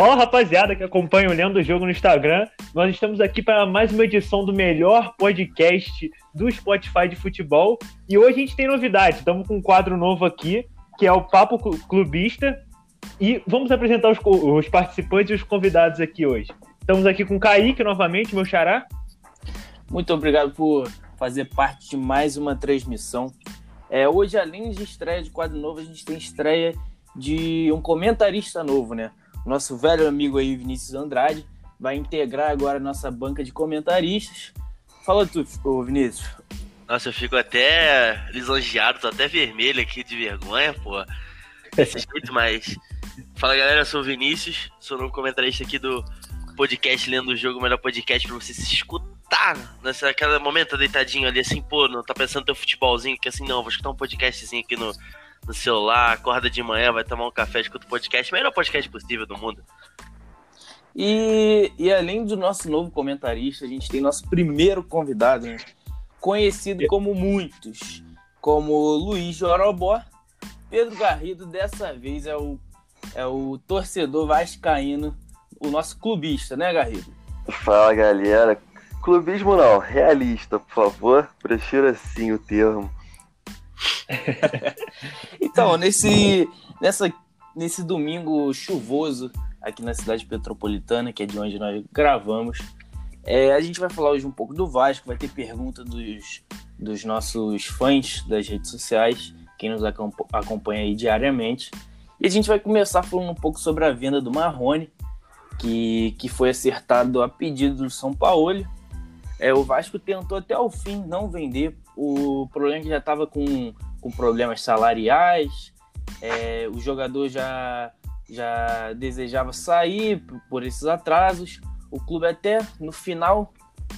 Fala rapaziada que acompanha o Lendo do Jogo no Instagram. Nós estamos aqui para mais uma edição do melhor podcast do Spotify de futebol. E hoje a gente tem novidade. Estamos com um quadro novo aqui, que é o Papo Clubista. E vamos apresentar os, os participantes e os convidados aqui hoje. Estamos aqui com o Kaique novamente, meu xará. Muito obrigado por fazer parte de mais uma transmissão. É, hoje, além de estreia de quadro novo, a gente tem estreia de um comentarista novo, né? Nosso velho amigo aí, Vinícius Andrade, vai integrar agora a nossa banca de comentaristas. Fala tu, Vinícius. Nossa, eu fico até lisonjeado, tô até vermelho aqui de vergonha, pô. Desse jeito, mas. Fala galera, eu sou o Vinícius, sou novo comentarista aqui do podcast Lendo o Jogo, o melhor podcast pra você se escutar nessa aquela momento deitadinho ali, assim, pô, não tá pensando no teu futebolzinho, que assim, não, vou escutar um podcastzinho aqui no, no celular, acorda de manhã, vai tomar um café, escuta o podcast, melhor podcast possível do mundo. E, e além do nosso novo comentarista, a gente tem nosso primeiro convidado, né? conhecido como muitos, como Luiz Jorobó. Pedro Garrido, dessa vez, é o, é o torcedor vascaíno, o nosso clubista, né, Garrido? Fala, galera. Clubismo não, realista, por favor. Prefiro assim o termo. então, nesse, nessa, nesse domingo chuvoso aqui na cidade petropolitana, que é de onde nós gravamos, é, a gente vai falar hoje um pouco do Vasco, vai ter pergunta dos, dos nossos fãs das redes sociais, quem nos acompanha aí diariamente. E a gente vai começar falando um pouco sobre a venda do Marrone, que, que foi acertado a pedido do São Paulo. É, o Vasco tentou até o fim não vender. O problema é que já estava com com problemas salariais, é, o jogador já, já desejava sair por esses atrasos. O clube até no final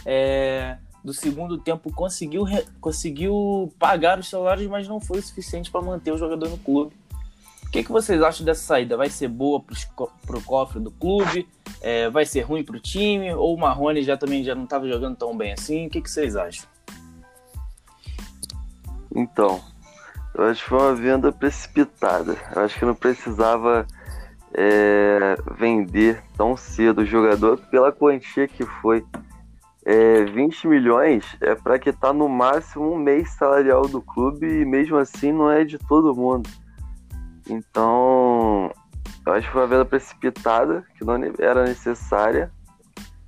é, do segundo tempo conseguiu, conseguiu pagar os salários, mas não foi o suficiente para manter o jogador no clube. O que, que vocês acham dessa saída? Vai ser boa para o cofre do clube? É, vai ser ruim para o time? Ou o Marrone já também já não estava jogando tão bem assim? O que, que vocês acham? Então, eu acho que foi uma venda precipitada. Eu acho que não precisava é, vender tão cedo o jogador pela quantia que foi. É, 20 milhões é para que tá no máximo um mês salarial do clube e mesmo assim não é de todo mundo. Então, eu acho que foi uma venda precipitada, que não era necessária.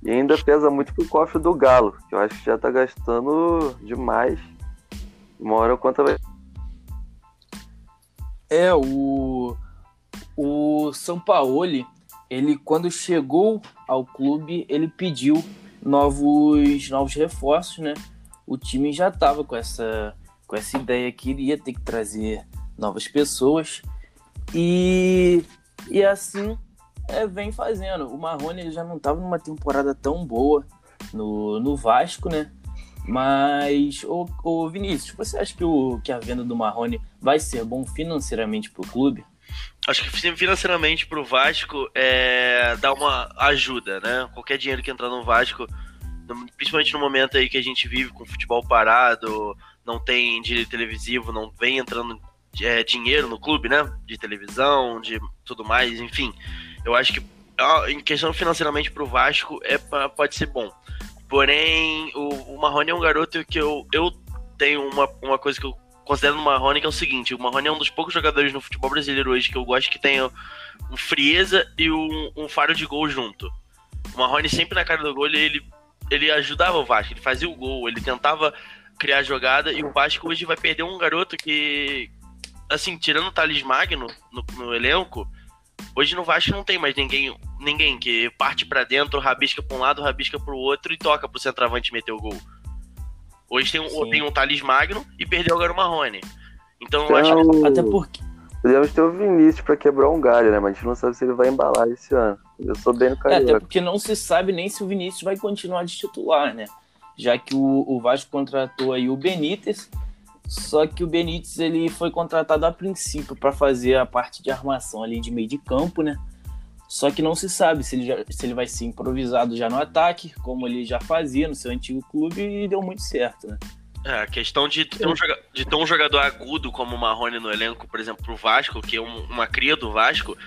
E ainda pesa muito pro cofre do Galo, que eu acho que já tá gastando demais. Uma hora conta vai é, o, o Sampaoli, ele quando chegou ao clube, ele pediu novos, novos reforços, né? O time já estava com essa, com essa ideia que iria ter que trazer novas pessoas. E, e assim é, vem fazendo. O Marrone ele já não estava numa temporada tão boa no, no Vasco, né? Mas, ô, ô Vinícius, você acha que, o, que a venda do Marrone vai ser bom financeiramente para o clube? Acho que financeiramente para o Vasco é dar uma ajuda, né? Qualquer dinheiro que entrar no Vasco, principalmente no momento aí que a gente vive com futebol parado, não tem direito televisivo, não vem entrando é, dinheiro no clube, né? De televisão, de tudo mais, enfim. Eu acho que em questão financeiramente para o Vasco é, pode ser bom. Porém, o, o Marrone é um garoto que eu, eu tenho uma, uma coisa que eu considero no Marrone, que é o seguinte: o Marrone é um dos poucos jogadores no futebol brasileiro hoje que eu gosto que tenha um frieza e um, um faro de gol junto. O Marrone sempre na cara do gol, ele, ele ajudava o Vasco, ele fazia o gol, ele tentava criar jogada e o Vasco hoje vai perder um garoto que, assim, tirando o Thales Magno no, no elenco, hoje no Vasco não tem mais ninguém ninguém que parte para dentro, rabisca para um lado, rabisca para o outro e toca pro centroavante meter o gol. Hoje tem um, tem um Thales Magno e perdeu agora o Marrone. Então, então acho que... Até porque. Podemos ter o Vinícius para quebrar um galho, né? Mas a gente não sabe se ele vai embalar esse ano. Eu sou bem no carioca. É, até porque não se sabe nem se o Vinícius vai continuar de titular, né? Já que o, o Vasco contratou aí o Benítez, só que o Benítez ele foi contratado a princípio para fazer a parte de armação ali de meio de campo, né? Só que não se sabe se ele, já, se ele vai ser improvisado já no ataque, como ele já fazia no seu antigo clube e deu muito certo, né? É, a questão de ter, um, de ter um jogador agudo como o Marrone no elenco, por exemplo, pro Vasco, que é um, uma cria do Vasco,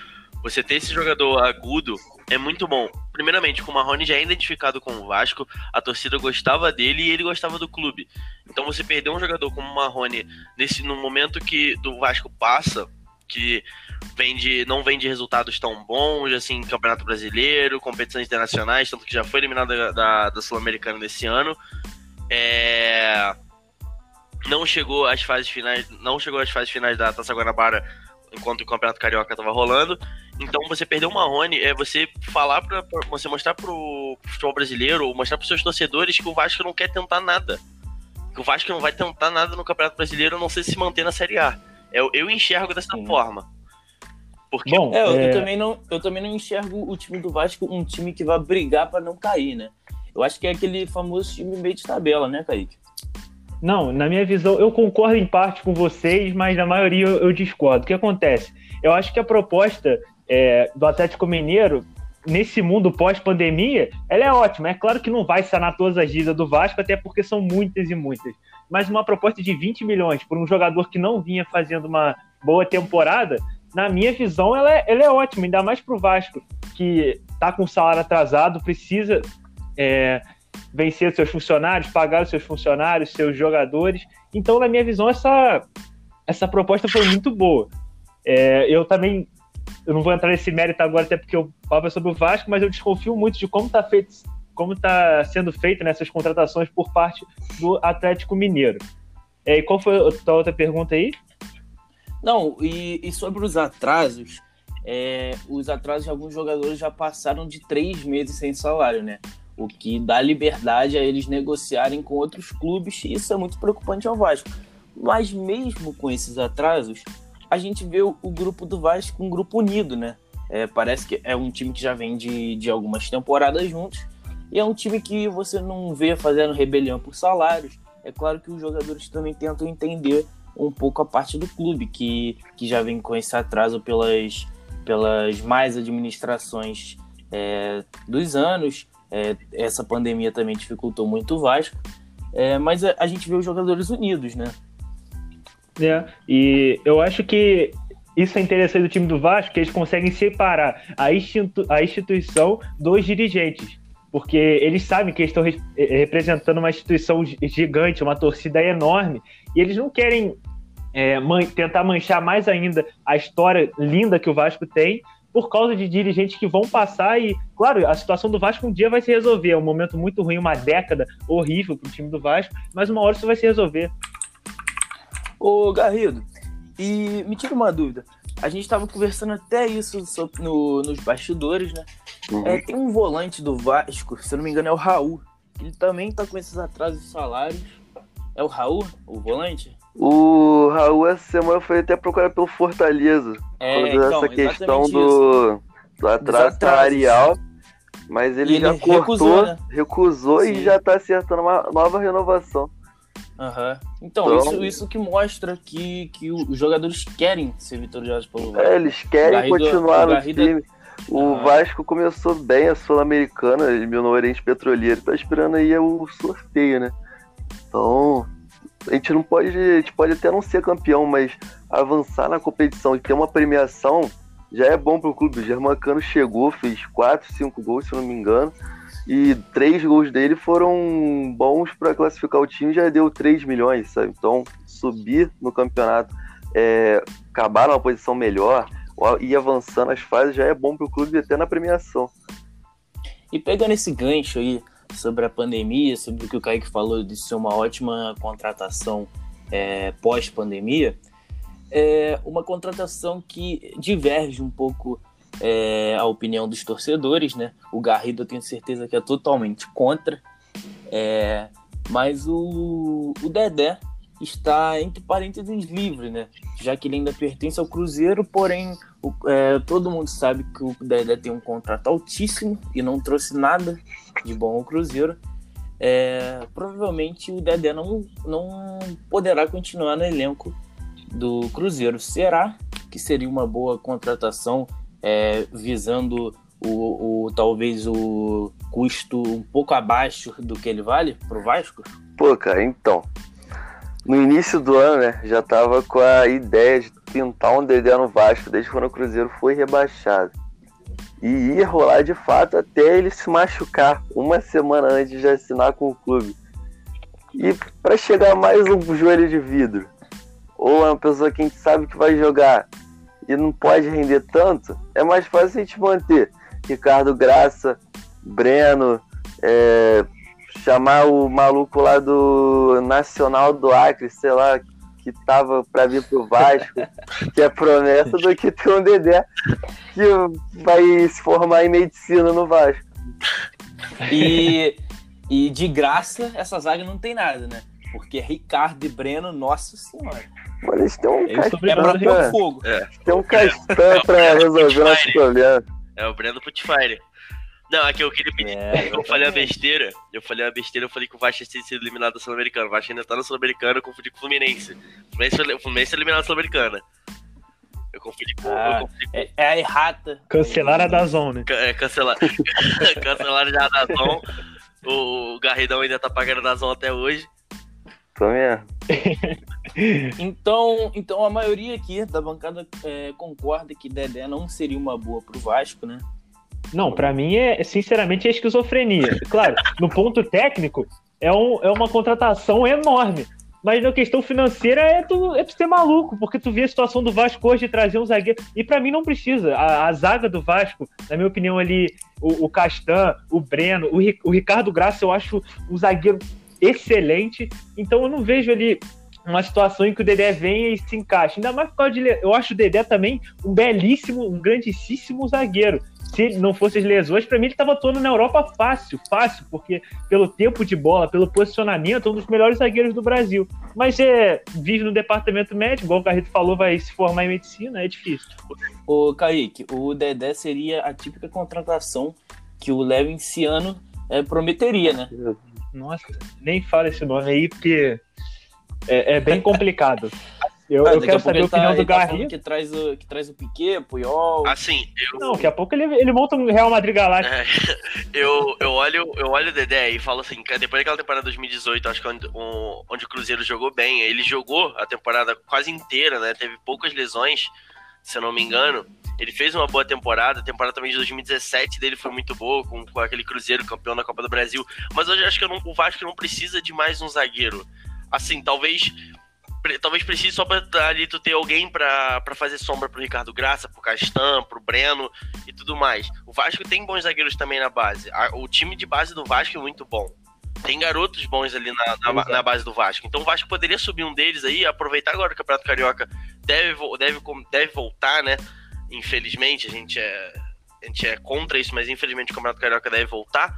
você ter esse jogador agudo é muito bom. Primeiramente, o Marrone já é identificado com o Vasco, a torcida gostava dele e ele gostava do clube. Então você perder um jogador como o Marrone nesse, no momento que do Vasco passa, que vem de, não vem de resultados tão bons, assim, Campeonato Brasileiro, competições internacionais, tanto que já foi eliminado da, da, da Sul-Americana desse ano. É, não chegou às fases finais, não chegou às fases finais da Taça Guanabara enquanto o Campeonato Carioca estava rolando. Então você perdeu o Marrone, é você falar para você mostrar pro futebol brasileiro, ou mostrar pros seus torcedores que o Vasco não quer tentar nada. Que o Vasco não vai tentar nada no Campeonato Brasileiro, a não ser se manter na Série A. Eu, eu enxergo dessa Sim. forma. Porque Bom, é, eu, é... eu, também não, eu também não enxergo o time do Vasco um time que vai brigar para não cair, né? Eu acho que é aquele famoso time meio de tabela, né, Kaique? Não, na minha visão, eu concordo em parte com vocês, mas na maioria eu, eu discordo. O que acontece? Eu acho que a proposta é, do Atlético Mineiro, nesse mundo pós-pandemia, ela é ótima. É claro que não vai sanar todas as dívidas do Vasco, até porque são muitas e muitas. Mas uma proposta de 20 milhões por um jogador que não vinha fazendo uma boa temporada, na minha visão, ela é, ela é ótima, ainda mais para o Vasco, que está com salário atrasado, precisa é, vencer seus funcionários, pagar os seus funcionários, seus jogadores. Então, na minha visão, essa, essa proposta foi muito boa. É, eu também eu não vou entrar nesse mérito agora, até porque eu falo sobre o Vasco, mas eu desconfio muito de como está feito, como está sendo feito nessas contratações por parte do Atlético Mineiro. É, e qual foi a tua outra pergunta aí? Não, e, e sobre os atrasos, é, os atrasos de alguns jogadores já passaram de três meses sem salário, né? o que dá liberdade a eles negociarem com outros clubes, e isso é muito preocupante ao Vasco. Mas mesmo com esses atrasos, a gente vê o, o grupo do Vasco um grupo unido, né? É, parece que é um time que já vem de, de algumas temporadas juntos, e é um time que você não vê fazendo rebelião por salários. É claro que os jogadores também tentam entender um pouco a parte do clube, que, que já vem com esse atraso pelas, pelas mais administrações é, dos anos, é, essa pandemia também dificultou muito o Vasco. É, mas a, a, gente vê os jogadores unidos, né? É, e eu acho que isso é interessante do time do Vasco, que eles conseguem separar a, institu a instituição dos dirigentes. Porque eles sabem que eles estão re representando uma instituição gigante, uma torcida enorme, e eles não querem é, man tentar manchar mais ainda a história linda que o Vasco tem, por causa de dirigentes que vão passar e, claro, a situação do Vasco um dia vai se resolver. É um momento muito ruim, uma década horrível para o time do Vasco, mas uma hora isso vai se resolver. Ô, Garrido, e me tira uma dúvida. A gente estava conversando até isso no, nos bastidores, né? Uhum. É, tem um volante do Vasco, se eu não me engano, é o Raul. Ele também tá com esses atrasos de salários. É o Raul, o volante? O Raul essa semana foi até procurado pelo Fortaleza. É, então, essa questão do, do atraso salarial. Mas ele, ele já cortou, recusou, né? recusou e já tá acertando uma nova renovação. Uhum. Então, então isso, isso que mostra que, que os jogadores querem ser vitoriosos pelo Vasco. É, eles querem Garrido, continuar no time. O uhum. Vasco começou bem a Sul-Americana, eliminou o Oriente Petroleiro. Tá esperando aí o sorteio, né? Então, a gente não pode. A gente pode até não ser campeão, mas avançar na competição e ter uma premiação já é bom pro clube. O Germancano chegou, fez 4, 5 gols, se não me engano. E três gols dele foram bons para classificar o time, já deu 3 milhões, sabe? Então, subir no campeonato, é, acabar numa posição melhor, ir avançando as fases já é bom pro clube até na premiação. E pegando esse gancho aí, sobre a pandemia, sobre o que o Kaique falou de ser uma ótima contratação é, pós-pandemia, é uma contratação que diverge um pouco é, a opinião dos torcedores, né? O Garrido eu tenho certeza que é totalmente contra, é, mas o, o Dedé está entre parênteses livre, né? Já que ele ainda pertence ao Cruzeiro, porém o, é, todo mundo sabe que o Dedé tem um contrato altíssimo e não trouxe nada de bom ao Cruzeiro. É, provavelmente o Dedé não, não poderá continuar no elenco do Cruzeiro. Será que seria uma boa contratação é, visando o, o, talvez o custo um pouco abaixo do que ele vale para o Vasco? Pô, cara, então no início do ano, né, já tava com a ideia de pintar um Dedé no Vasco desde quando o Cruzeiro foi rebaixado. E ia rolar de fato até ele se machucar uma semana antes de assinar com o clube. E para chegar mais um joelho de vidro, ou uma pessoa que a gente sabe que vai jogar e não pode render tanto, é mais fácil a gente manter Ricardo Graça, Breno, é, chamar o maluco lá do Nacional do Acre, sei lá, que tava para vir pro Vasco, que é promessa do que ter um Dedé que vai se formar em medicina no Vasco. E, e de graça, essa zaga não tem nada, né? Porque Ricardo e Breno, nossa senhora. Mano, eles têm um é pra pôr fogo. É. Tem um castanho pra resolver nosso problema. É o Breno Putfire. Não, aqui eu queria pedir. É, eu falei a besteira. Eu falei a besteira, eu falei que o Vasco tinha sido eliminado da Sul-Americana. O Vasco ainda tá na Sul-Americana, eu confundi com o Fluminense. O Fluminense, o Fluminense é eliminado da Sul-Americana. Eu confundi com. Ah, eu confundi com... É, é, a errata. Cancelaram a Dazon, né? É, cancelar. Cancelaram já a Dazon. O, o Garridão ainda tá pagando a Dazon até hoje. Tô mesmo. então, então a maioria aqui da bancada é, concorda que Dedé não seria uma boa pro Vasco, né? Não, para mim é sinceramente é esquizofrenia. Claro, no ponto técnico é, um, é uma contratação enorme. Mas na questão financeira é tu, é tu ser maluco, porque tu vê a situação do Vasco hoje de trazer um zagueiro. E para mim não precisa. A, a, zaga do Vasco, na minha opinião, ali, o, o Castan, o Breno, o, o Ricardo Graça, eu acho um zagueiro excelente. Então eu não vejo ali uma situação em que o Dedé venha e se encaixe. Ainda mais por causa de. Eu acho o Dedé também um belíssimo, um grandíssimo zagueiro. Se não fosse as lesões, para mim ele estava todo na Europa fácil, fácil, porque pelo tempo de bola, pelo posicionamento, um dos melhores zagueiros do Brasil. Mas é, vive no departamento médico, igual o Carrito falou, vai se formar em medicina, é difícil. O Kaique, o Dedé seria a típica contratação que o Levinciano é, prometeria, né? Nossa, nem fala esse nome aí, porque é, é bem complicado. Eu, ah, eu quero saber a opinião tá, do tá Garri. que traz o, que traz o Piquet, Puyol. Assim, eu... Não, daqui a pouco ele, ele monta um Real Madrid Galáctico. É, eu, eu, olho, eu olho o Dedé e falo assim, depois daquela temporada 2018, acho que onde, onde o Cruzeiro jogou bem, ele jogou a temporada quase inteira, né? Teve poucas lesões, se eu não me engano. Ele fez uma boa temporada, a temporada também de 2017 dele foi muito boa, com, com aquele Cruzeiro campeão da Copa do Brasil. Mas hoje acho que não, o Vasco não precisa de mais um zagueiro assim, talvez talvez precise só pra ali tu ter alguém para fazer sombra pro Ricardo Graça, pro Castan, pro Breno e tudo mais. O Vasco tem bons zagueiros também na base. O time de base do Vasco é muito bom. Tem garotos bons ali na, na, na base do Vasco. Então o Vasco poderia subir um deles aí, aproveitar agora que o Campeonato Carioca deve, deve, deve voltar, né? Infelizmente, a gente é, a gente é contra isso, mas infelizmente o Campeonato Carioca deve voltar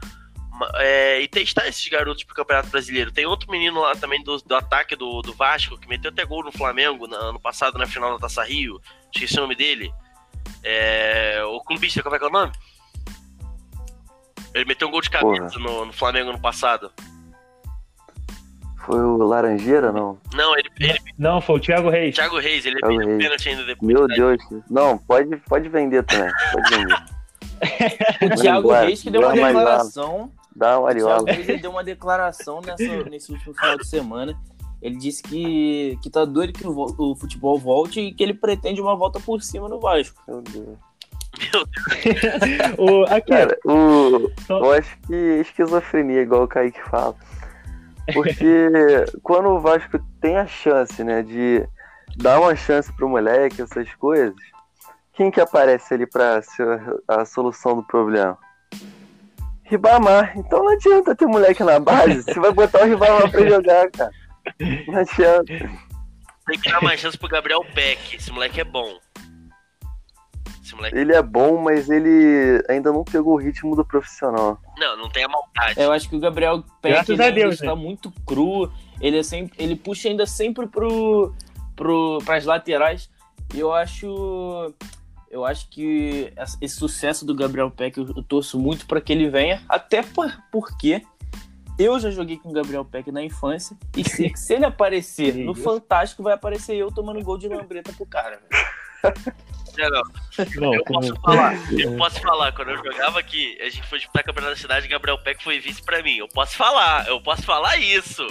é, e testar esses garotos pro Campeonato Brasileiro. Tem outro menino lá também do, do ataque do, do Vasco, que meteu até gol no Flamengo no ano passado na final da Taça Rio. Esqueci o nome dele. É, o clubista, como é que é o nome? Ele meteu um gol de cabeça no, no, Flamengo no passado. Foi o Laranjeira, não? Não, ele, ele... Não, foi o Thiago Reis. Thiago Reis, ele Thiago Reis. pênalti ainda depois. Meu Deus. Não, pode, pode vender também. Pode vender. o Thiago Reis que deu uma declaração Dá uma ariola. Ele deu uma declaração nessa, nesse último final de semana. Ele disse que, que tá doido que o, o futebol volte e que ele pretende uma volta por cima no Vasco. Meu Deus. Meu Deus. o, aqui, Cara, o, Só... eu acho que esquizofrenia, igual o Kaique fala. Porque quando o Vasco tem a chance, né, de dar uma chance pro moleque, essas coisas, quem que aparece ali pra ser a solução do problema? Ribamar. Então não adianta ter moleque na base. Você vai botar o Ribamar pra jogar, cara. Não adianta. Tem que dar mais chance pro Gabriel Peck. Esse moleque é bom. Esse moleque... Ele é bom, mas ele ainda não pegou o ritmo do profissional. Não, não tem a maldade. Eu acho que o Gabriel Peck está né? muito cru. Ele, é sempre, ele puxa ainda sempre pro, pro, pras laterais. E eu acho eu acho que esse sucesso do Gabriel Peck eu, eu torço muito para que ele venha, até por, porque eu já joguei com o Gabriel Peck na infância e se, se ele aparecer no Fantástico, vai aparecer eu tomando gol de lambreta pro cara. Não, não. eu posso falar, eu posso falar, quando eu jogava aqui, a gente foi disputar campeonato da cidade, Gabriel Peck foi vice pra mim. Eu posso falar, eu posso falar isso.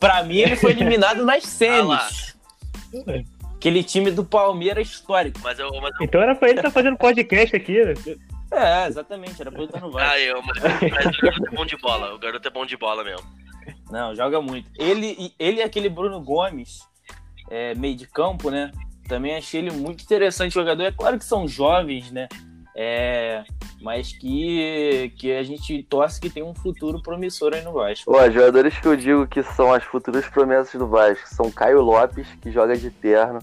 Pra mim, ele foi eliminado nas semis. Ah Aquele time do Palmeiras histórico. Mas eu, mas eu, Então era pra ele estar fazendo podcast aqui. né? É, exatamente, era pra eu estar no Vasco. ah, eu, mas, mas o garoto é bom de bola. O garoto é bom de bola mesmo. Não, joga muito. Ele, e- ele e aquele Bruno Gomes, é, meio de campo, né? Também achei ele muito interessante jogador. É claro que são jovens, né? É, mas que, que a gente torce que tem um futuro promissor aí no Vasco. Ó, jogadores que eu digo que são as futuras promessas do Vasco são Caio Lopes, que joga de terno.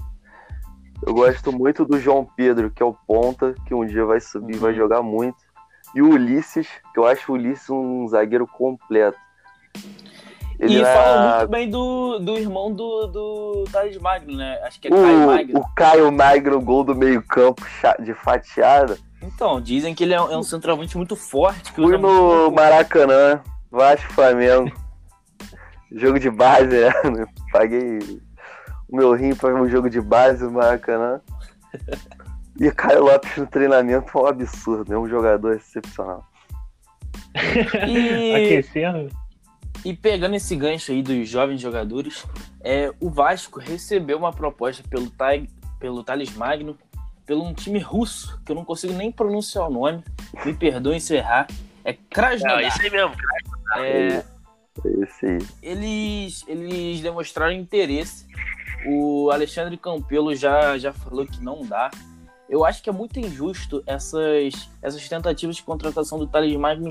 Eu gosto muito do João Pedro, que é o ponta, que um dia vai subir e vai Uhum. jogar muito. E o Ulisses, que eu acho o Ulisses um zagueiro completo. Ele e falam muito bem do, do irmão do, do Thales Magno, né? Acho que é Caio Magno. o, o Caio Magno, gol do meio-campo de fatiada. Então, dizem que ele é um, é um centroavante muito forte. Que Fui muito no corpo. Maracanã, Vasco Flamengo. jogo de base, né? Paguei o meu rim para um jogo de base no Maracanã. E Caio Lopes no treinamento foi um absurdo, é um jogador excepcional. E, Aquecendo. E pegando esse gancho aí dos jovens jogadores, é, o Vasco recebeu uma proposta pelo, Tai, pelo Thales Magno, pelo um time russo, que eu não consigo nem pronunciar o nome, me perdoem se eu errar. É Não, Krasnodar. isso aí mesmo. É, É esse aí. eles, eles demonstraram interesse. O Alexandre Campelo já, já falou que não dá. Eu acho que é muito injusto essas, essas tentativas de contratação do Thales Magno,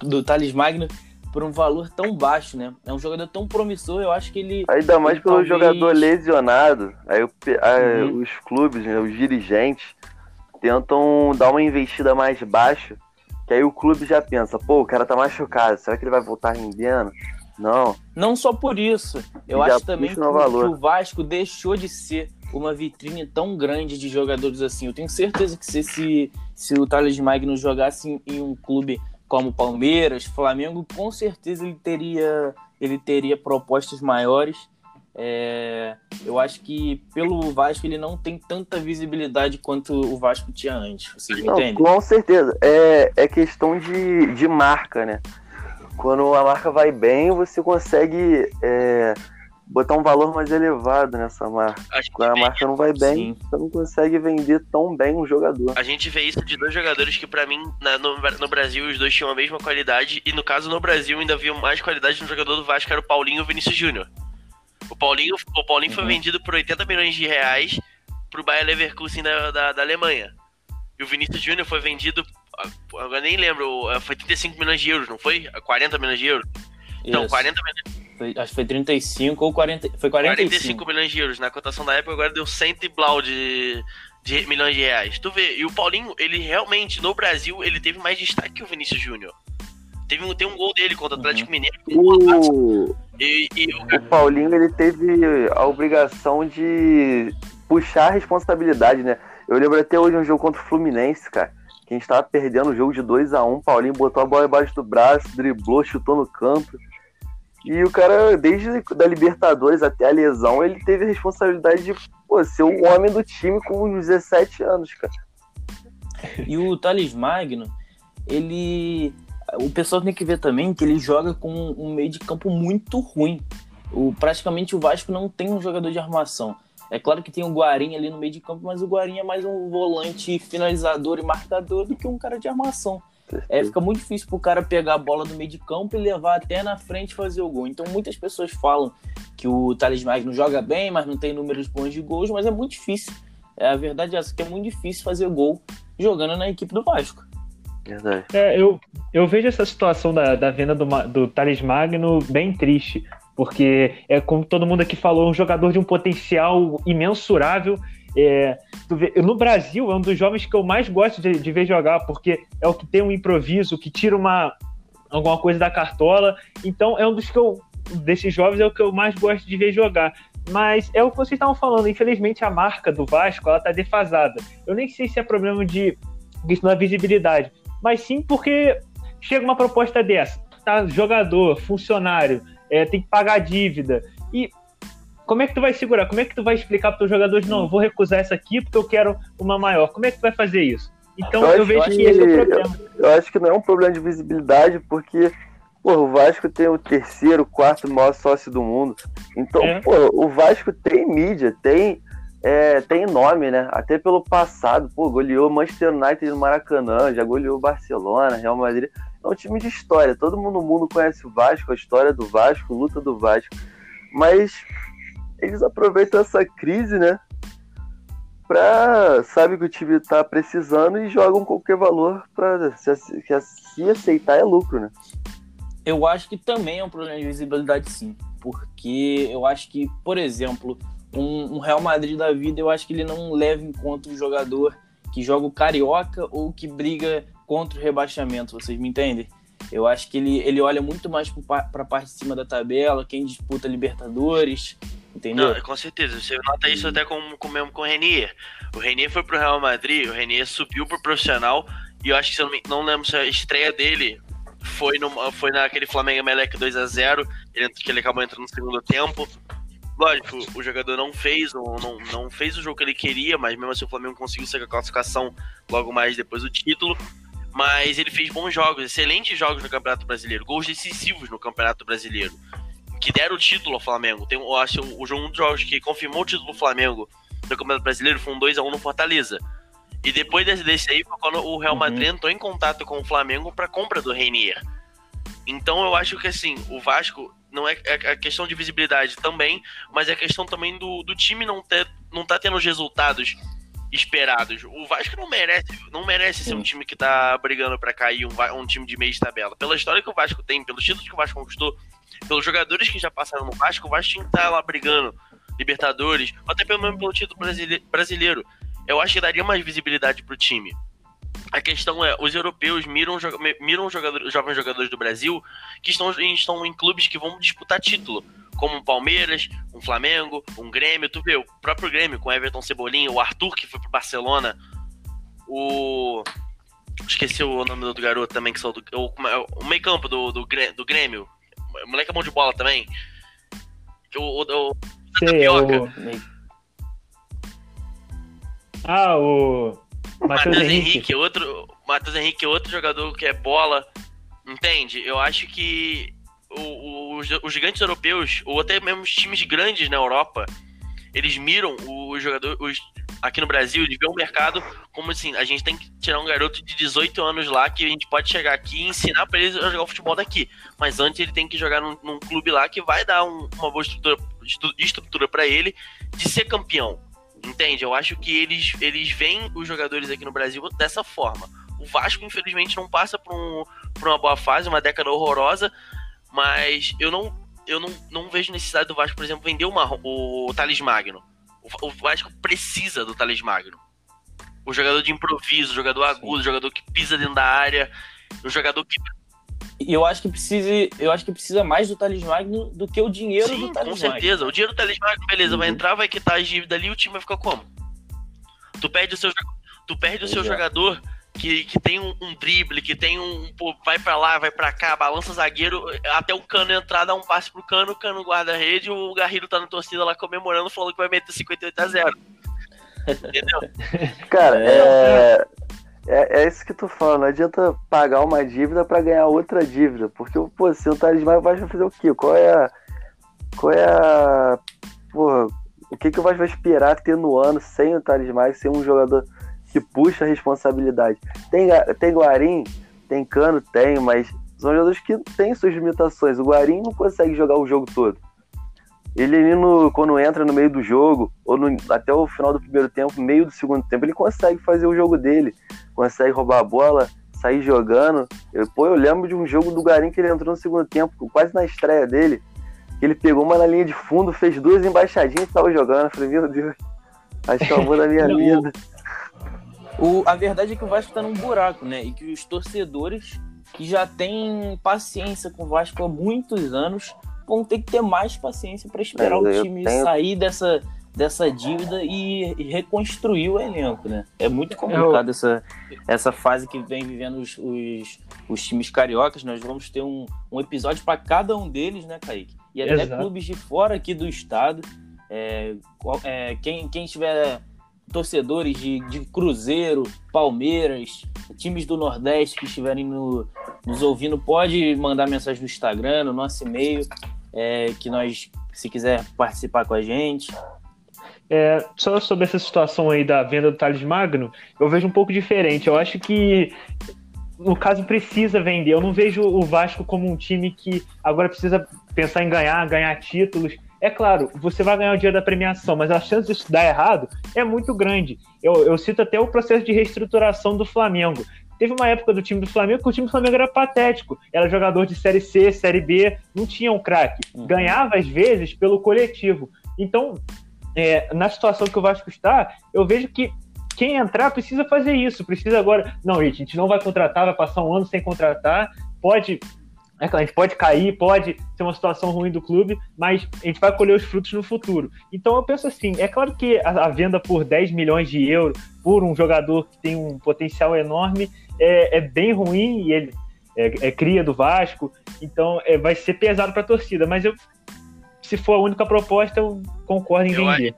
do Thales Magno por um valor tão baixo, né? É um jogador tão promissor, eu acho que ele. Ainda mais Ele pelo talvez- jogador lesionado. Aí o Uhum. os clubes, né, os dirigentes, tentam dar uma investida mais baixa. Que aí o clube já pensa, pô, o cara tá machucado, será que ele vai voltar rendendo? Não. Não só por isso. Eu E acho também que, que o Vasco deixou de ser uma vitrine tão grande de jogadores assim. Eu tenho certeza que se, esse, se o Thales Magno jogasse em, em um clube como Palmeiras, Flamengo, com certeza ele teria, ele teria propostas maiores. É, eu acho que pelo Vasco ele não tem tanta visibilidade quanto o Vasco tinha antes. Vocês Não, entendem? com certeza. É, é questão de, de marca, né? Quando a marca vai bem, você consegue é, botar um valor mais elevado nessa marca. Quando a marca não vai bem, Sim. você não consegue vender tão bem um jogador. a gente vê isso de dois jogadores que, pra mim, na- no, no Brasil, os dois tinham a mesma qualidade. E no caso, no Brasil, ainda havia mais qualidade no jogador do Vasco, era o Paulinho e o Vinícius Júnior. O Paulinho, o Paulinho foi Uhum. vendido por 80 milhões de reais pro Bayer Leverkusen da, da, da Alemanha. E o Vinícius Júnior foi vendido, agora nem lembro, foi 35 milhões de euros, não foi? 40 milhões de euros? Não, Isso. 40 milhões. Foi- acho que foi 35 ou 40. Foi 45. 45 milhões de euros. Na cotação da época, agora deu 100 e blau de, de milhões de reais. Tu vê, e o Paulinho, ele realmente, no Brasil, ele teve mais destaque que o Vinícius Júnior. Teve um, tem um gol dele contra o Atlético Mineiro. O, E, e o- o Paulinho ele teve a obrigação de puxar a responsabilidade, né? Eu lembro até hoje um jogo contra o Fluminense, cara. Que a gente tava perdendo o jogo de 2 a 1 Paulinho botou a bola embaixo do braço, driblou, chutou no campo. E o cara, desde da Libertadores até a lesão, ele teve a responsabilidade de pô, ser o homem do time com 17 anos, cara. E o Thales Magno, ele. O pessoal tem que ver também que ele joga com um meio de campo muito ruim. O, praticamente o Vasco não tem um jogador de armação. É claro que tem o Guarim ali no meio de campo, mas o Guarim é mais um volante finalizador e marcador do que um cara de armação. É, fica muito difícil pro cara pegar a bola do meio de campo e levar até na frente fazer o gol. Então muitas pessoas falam que o Thales Magno joga bem, mas não tem números bons de gols, mas é muito difícil. É, a verdade é essa, que é muito difícil fazer gol jogando na equipe do Vasco. Verdade. É, eu, eu vejo essa situação da, da venda do, do Thales Magno bem triste, porque é como todo mundo aqui falou, um jogador de um potencial imensurável. É, vê- no Brasil é um dos jovens que eu mais gosto de, de ver jogar, porque é o que tem um improviso, que tira uma alguma coisa da cartola. Então é um dos que eu desses jovens é o que eu mais gosto de ver jogar. Mas é o que vocês estavam falando, infelizmente a marca do Vasco ela tá defasada. Eu nem sei se é problema de questão da visibilidade, mas sim porque chega uma proposta dessa, tá? Jogador, funcionário, é, tem que pagar dívida. E como é que tu vai segurar? Como é que tu vai explicar para os jogadores, não, eu vou recusar essa aqui porque eu quero uma maior? Como é que tu vai fazer isso? Então Eu eu, acho vejo que- que esse é o problema. Eu acho que não é um problema de visibilidade, porque pô, o Vasco tem o terceiro, quarto maior sócio do mundo. Então, É. pô, o Vasco tem mídia, tem é, tem nome, né? Até pelo passado, pô, goleou Manchester United no Maracanã, já goleou Barcelona, Real Madrid. É um time de história. Todo mundo no mundo conhece o Vasco, a história do Vasco, a luta do Vasco. Mas eles aproveitam essa crise, né? Pra. Sabe que o time tá precisando e jogam qualquer valor pra. Se, se aceitar é lucro, né? Eu acho que também é um problema de visibilidade, sim. Porque eu acho que, por exemplo, um, um Real Madrid da vida, eu acho que ele não leva em conta o jogador que joga o carioca ou que briga contra o rebaixamento, vocês me entendem? Eu acho que ele, ele olha muito mais para a parte de cima da tabela, quem disputa Libertadores, entendeu? Não, com certeza. Você nota isso até com, com, mesmo com o Renier. O Renier foi pro Real Madrid, o Renier subiu pro profissional, e eu acho que, se eu não, não lembro se a estreia dele foi, no, foi naquele Flamengo Melec 2 a 0 ele, que ele acabou entrando no segundo tempo. Lógico, o jogador não fez, não, não, não fez o jogo que ele queria, mas mesmo assim o Flamengo conseguiu ser a classificação logo mais depois do título. Mas ele fez bons jogos, excelentes jogos no Campeonato Brasileiro, gols decisivos no Campeonato Brasileiro, que deram o título ao Flamengo. Tem, eu acho o, um dos jogos que confirmou o título do Flamengo no Campeonato Brasileiro foi um 2x1 no Fortaleza. E depois desse, desse aí foi quando o Real uhum. Madrid uhum. entrou em contato com o Flamengo para compra do Reinier. Então eu acho que assim, o Vasco não é, é a questão de visibilidade também, mas é a questão também do, do time não ter não tá tendo os resultados esperados. O Vasco não merece, não merece ser um time que tá brigando para cair, um, um, time de meio de tabela. Pela história que o Vasco tem, pelos títulos que o Vasco conquistou, pelos jogadores que já passaram no Vasco, o Vasco tinha que estar tá lá brigando Libertadores, até pelo menos pelo título brasileiro. Eu acho que daria mais visibilidade pro time. A questão é, os europeus miram, miram jogadores, jovens jogadores do Brasil que estão, estão em clubes que vão disputar título, como um Palmeiras, um Flamengo, um Grêmio. Tu vê, o próprio Grêmio com Everton Cebolinha, o Arthur que foi pro Barcelona, o. Esqueci o nome do garoto também, que saiu do. O, o meio campo do, do, do Grêmio. O moleque é bom de bola também. O. o, o Sei, é o... Ah, o. Matheus Henrique. Henrique, outro, Matheus Henrique é outro jogador que é bola. Entende? Eu acho que o, os, os, gigantes europeus, ou até mesmo os times grandes na Europa, eles miram os jogadores. Aqui no Brasil, eles veem o mercado como assim: a gente tem que tirar um garoto de 18 anos lá que a gente pode chegar aqui e ensinar para ele a jogar o futebol daqui. Mas antes ele tem que jogar num, num clube lá que vai dar um, uma boa estrutura, estrutura para ele de ser campeão. Entende? Eu acho que eles, eles veem os jogadores aqui no Brasil dessa forma. O Vasco, infelizmente, não passa por, um, por uma boa fase, uma década horrorosa, mas eu não, eu não, não vejo necessidade do Vasco, por exemplo, vender uma, o Thales Magno. O, o Vasco precisa do Thales Magno. O jogador de improviso, o jogador agudo, o jogador que pisa dentro da área, o jogador que e eu acho que precisa, eu acho que precisa mais do Thales Magno do que o dinheiro Sim, do Thales com certeza. O dinheiro do Thales Magno, beleza, uhum. vai entrar, vai quitar as dívidas ali e o time vai ficar como? Tu perde o seu, tu perde o seu jogador que, que tem um, um, drible, que tem um. Pô, vai para lá, vai para cá, balança zagueiro, até o cano entrar, dá um passe pro cano, o cano guarda a rede, o Garrido tá na torcida lá comemorando, falando que vai meter 58 a 0. Entendeu? Cara, é. É, é isso que tu fala, não adianta pagar uma dívida para ganhar outra dívida, porque, pô, se o Talismã vai fazer o quê? Qual é a. Qual é a. Porra, o que, que o Vasco vai esperar ter no ano sem o Talismã, sem um jogador que puxa a responsabilidade? Tem, tem Guarim, tem Cano, tem, mas são jogadores que têm suas limitações. O Guarim não consegue jogar o jogo todo. Ele no, quando entra no meio do jogo, ou no, até o final do primeiro tempo, meio do segundo tempo, ele consegue fazer o jogo dele consegue roubar a bola, sair jogando. Eu, pô, eu lembro de um jogo do Garim que ele entrou no segundo tempo, quase na estreia dele, que ele pegou uma na linha de fundo, fez duas embaixadinhas e estava jogando. Eu falei, meu Deus, acho que salvou da minha vida. O, a verdade é que o Vasco está num buraco, né? E que os torcedores que já têm paciência com o Vasco há muitos anos vão ter que ter mais paciência para esperar o time tenho... sair dessa, dessa dívida e, e reconstruir o elenco, né? É muito complicado Eu... essa, essa fase que vem vivendo os, os, os times cariocas. Nós vamos ter um, um episódio para cada um deles, né, Kaique? E até Exato. clubes de fora aqui do estado. É, é, quem, quem tiver torcedores de, de Cruzeiro, Palmeiras, times do Nordeste que estiverem no, nos ouvindo, pode mandar mensagem no Instagram, no nosso e-mail, é, que nós, se quiser participar com a gente, É, só sobre essa situação aí da venda do Thales Magno, eu vejo um pouco diferente. Eu acho que, no caso, precisa vender. Eu não vejo o Vasco como um time que agora precisa pensar em ganhar, ganhar títulos. É claro, você vai ganhar o dia da premiação, mas a chance disso dar errado é muito grande. Eu, eu cito até o processo de reestruturação do Flamengo. Teve uma época do time do Flamengo que o time do Flamengo era patético. Era jogador de Série C, Série B, não tinha um craque. Uhum. Ganhava, às vezes, pelo coletivo. Então, é, na situação que o Vasco está, eu vejo que quem entrar precisa fazer isso. Precisa agora. Não, gente, a gente não vai contratar, vai passar um ano sem contratar. Pode a gente pode cair, pode ser uma situação ruim do clube, mas a gente vai colher os frutos no futuro. Então eu penso assim, é claro que a, venda por 10 milhões de euros por um jogador que tem um potencial enorme é, é bem ruim e ele é, é, cria do Vasco, então é, vai ser pesado para a torcida. Mas eu, se for a única proposta, eu concordo em vender.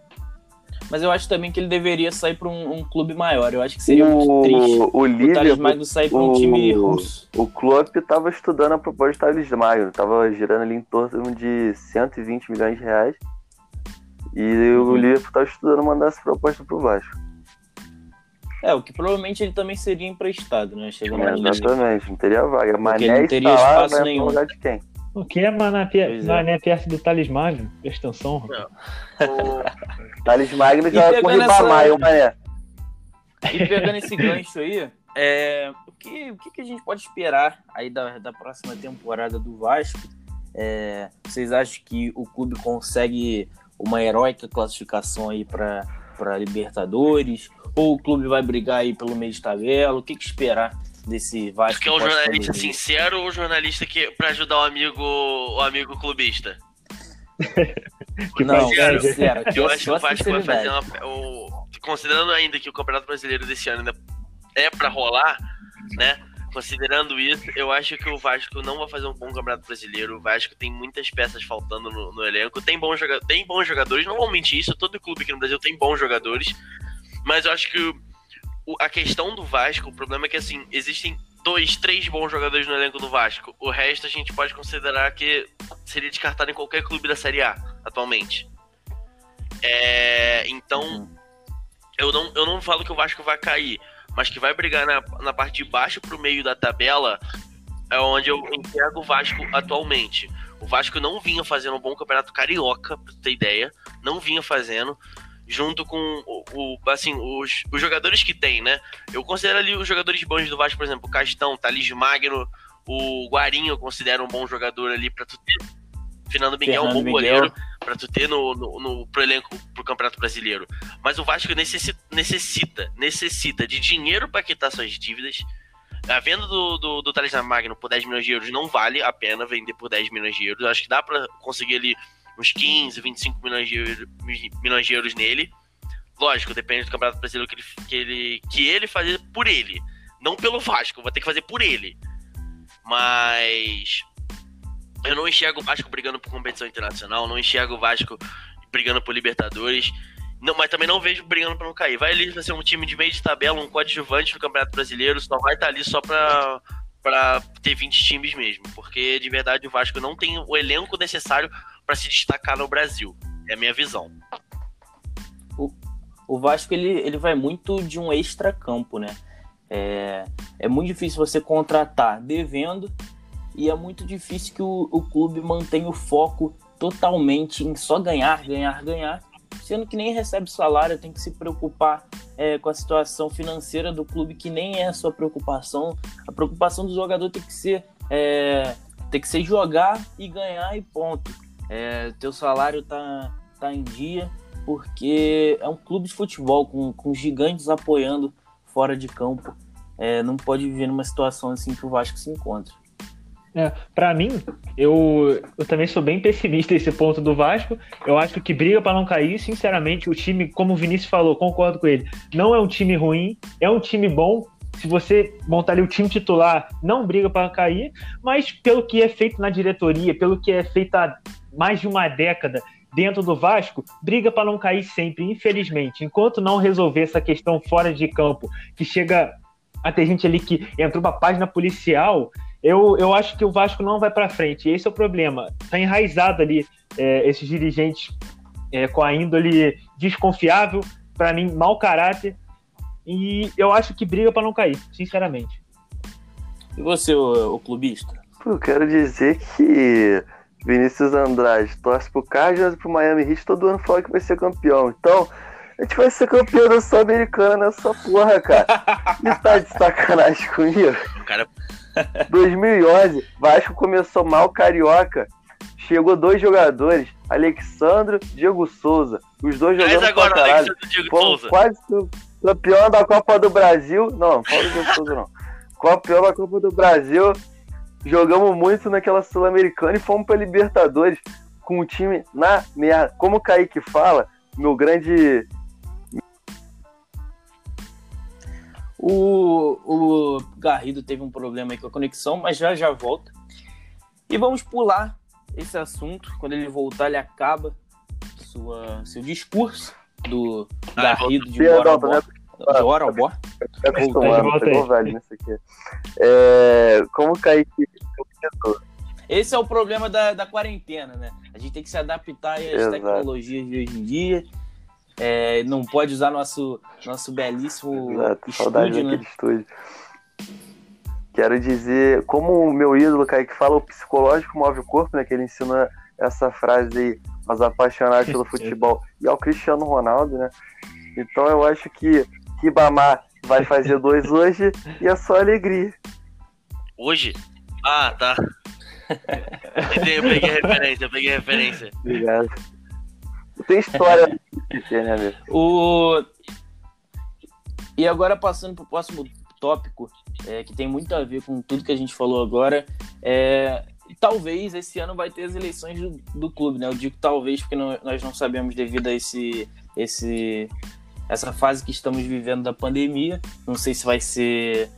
Mas eu acho também que ele deveria sair para um, um, clube maior. Eu acho que seria o, muito triste o, o Thales Magno sair para um time russo. O Klopp estava estudando a proposta de Thales Magno. Tava girando ali em torno de 120 milhões de reais. E uhum. o Liverpool estava estudando mandar essa proposta para o Vasco. É, o que provavelmente ele também seria emprestado, né? Chegando é, exatamente, não teria vaga. Mas não teria espaço nenhum. lugar de quem? O que é Mané, é. Perto do Thales Magno? Presta atenção. O... Thales Magno joga com o Ribamar, o Mané. E pegando esse gancho aí, é, o, que, o que a gente pode esperar aí da, da próxima temporada do Vasco? É, vocês acham que o clube consegue uma heróica classificação aí para Libertadores? Ou o clube vai brigar aí pelo meio de tabela? O que, que esperar desse Vasco? Que é um jornalista sincero ou jornalista que para ajudar o amigo o amigo clubista? que não, sincero, sincero, eu acho que o Vasco vai fazer uma, o, considerando ainda que o Campeonato Brasileiro desse ano ainda é para rolar, né? Considerando isso, eu acho que o Vasco não vai fazer um bom Campeonato Brasileiro. O Vasco tem muitas peças faltando no, no elenco. Tem bons, tem bons jogadores, não vou mentir isso, todo clube aqui no Brasil tem bons jogadores. Mas eu acho que o, a questão do Vasco, o problema é que assim, existem dois, três bons jogadores no elenco do Vasco. O resto a gente pode considerar que seria descartado em qualquer clube da Série A atualmente. É, então, eu não, eu não falo que o Vasco vai cair, mas que vai brigar na, na parte de baixo pro meio da tabela é onde eu enxergo o Vasco atualmente. O Vasco não vinha fazendo um bom campeonato carioca, pra ter ideia. Não vinha fazendo junto com o, o assim, os, os jogadores que tem, né? Eu considero ali os jogadores bons do Vasco, por exemplo, o Castão, Thalys Magno, o Guarinho eu considero um bom jogador ali para tu ter. Fernando Miguel é um bom Miguel. goleiro para tu ter no, no, no, pro elenco pro Campeonato Brasileiro. Mas o Vasco necessita, necessita, necessita de dinheiro para quitar suas dívidas. A venda do, do, do Thales Magno por 10 milhões de euros não vale a pena vender por 10 milhões de euros. Eu acho que dá para conseguir ali uns 15, 25 milhões de, milhões de euros nele. Lógico, depende do Campeonato Brasileiro que ele, que ele, que ele fazer por ele. Não pelo Vasco, vou ter que fazer por ele. Mas eu não enxergo o Vasco brigando por competição internacional, não enxergo o Vasco brigando por Libertadores. Não, mas também não vejo brigando para não cair. Vai ali vai ser um time de meio de tabela, um coadjuvante no Campeonato Brasileiro, só vai estar tá ali só para para ter 20 times mesmo, porque de verdade o Vasco não tem o elenco necessário para se destacar no Brasil. É a minha visão. O, o Vasco ele, ele vai muito de um extra-campo, né? É, é muito difícil você contratar devendo e é muito difícil que o, o clube mantenha o foco totalmente em só ganhar, ganhar, ganhar, sendo que nem recebe salário, tem que se preocupar é, com a situação financeira do clube, que nem é a sua preocupação. A preocupação do jogador tem que ser, é, tem que ser jogar e ganhar e ponto é, teu salário tá, tá em dia, porque é um clube de futebol com, com gigantes apoiando fora de campo. É, não pode viver numa situação assim que o Vasco se encontra. É, para mim, eu, eu também sou bem pessimista nesse ponto do Vasco. Eu acho que briga para não cair. Sinceramente, o time, como o Vinícius falou, concordo com ele, não é um time ruim, é um time bom. Se você montar ali o time titular, não briga para cair, mas pelo que é feito na diretoria, pelo que é feito mais de uma década dentro do Vasco, briga para não cair sempre, infelizmente. Enquanto não resolver essa questão fora de campo, que chega a ter gente ali que entrou para a página policial, eu, eu acho que o Vasco não vai para frente. Esse é o problema. Está enraizado ali é, esses dirigentes é, com a índole desconfiável, para mim, mau caráter. E eu acho que briga para não cair, sinceramente. E você, o, o clubista? Eu quero dizer que Vinícius Andrade torce pro Cardinals e pro Miami Heat todo ano fala que vai ser campeão. Então, a gente vai ser campeão da Sul-Americana nessa porra, cara. E tá de sacanagem comigo? Cara... 2011, Vasco começou mal carioca. Chegou dois jogadores, Alexandro Diego Souza. Os dois jogando Mas agora. Alexandre Diego Souza. quase campeão da Copa do Brasil. Não, não fala do Diego Souza, não. Campeão da Copa do Brasil. Jogamos muito naquela Sul-Americana e fomos pra Libertadores com o time na merda. Como o Kaique fala, meu grande O, o Garrido teve um problema aí com a conexão, mas já já volta. E vamos pular esse assunto. Quando ele voltar, ele acaba sua, seu discurso do Ah, Garrido de Perdão, Borobó. Tô De Orobó. É acostumado, pegou velho nisso aqui. É, como o Kaique Esse é o problema da, da quarentena, né? A gente tem que se adaptar às Exato. tecnologias de hoje em dia. É, não pode usar nosso, nosso belíssimo Exato, saudade estúdio, daquele né? estúdio. Quero dizer, como o meu ídolo Kaique fala, o psicológico move o corpo, né? Que ele ensina essa frase aí aos apaixonados pelo futebol e ao Cristiano Ronaldo, né? Então eu acho que Ribamar vai fazer dois hoje e é só alegria. Hoje? Ah, tá. Entendi, Eu peguei a referência, eu peguei referência. Obrigado. Tem história né, amigo? O... E agora passando para o próximo tópico, é, que tem muito a ver com tudo que a gente falou agora, é, talvez esse ano vai ter as eleições do, do clube, né? Eu digo talvez porque não- nós não sabemos devido a esse, esse, essa fase que estamos vivendo da pandemia. Não sei se vai ser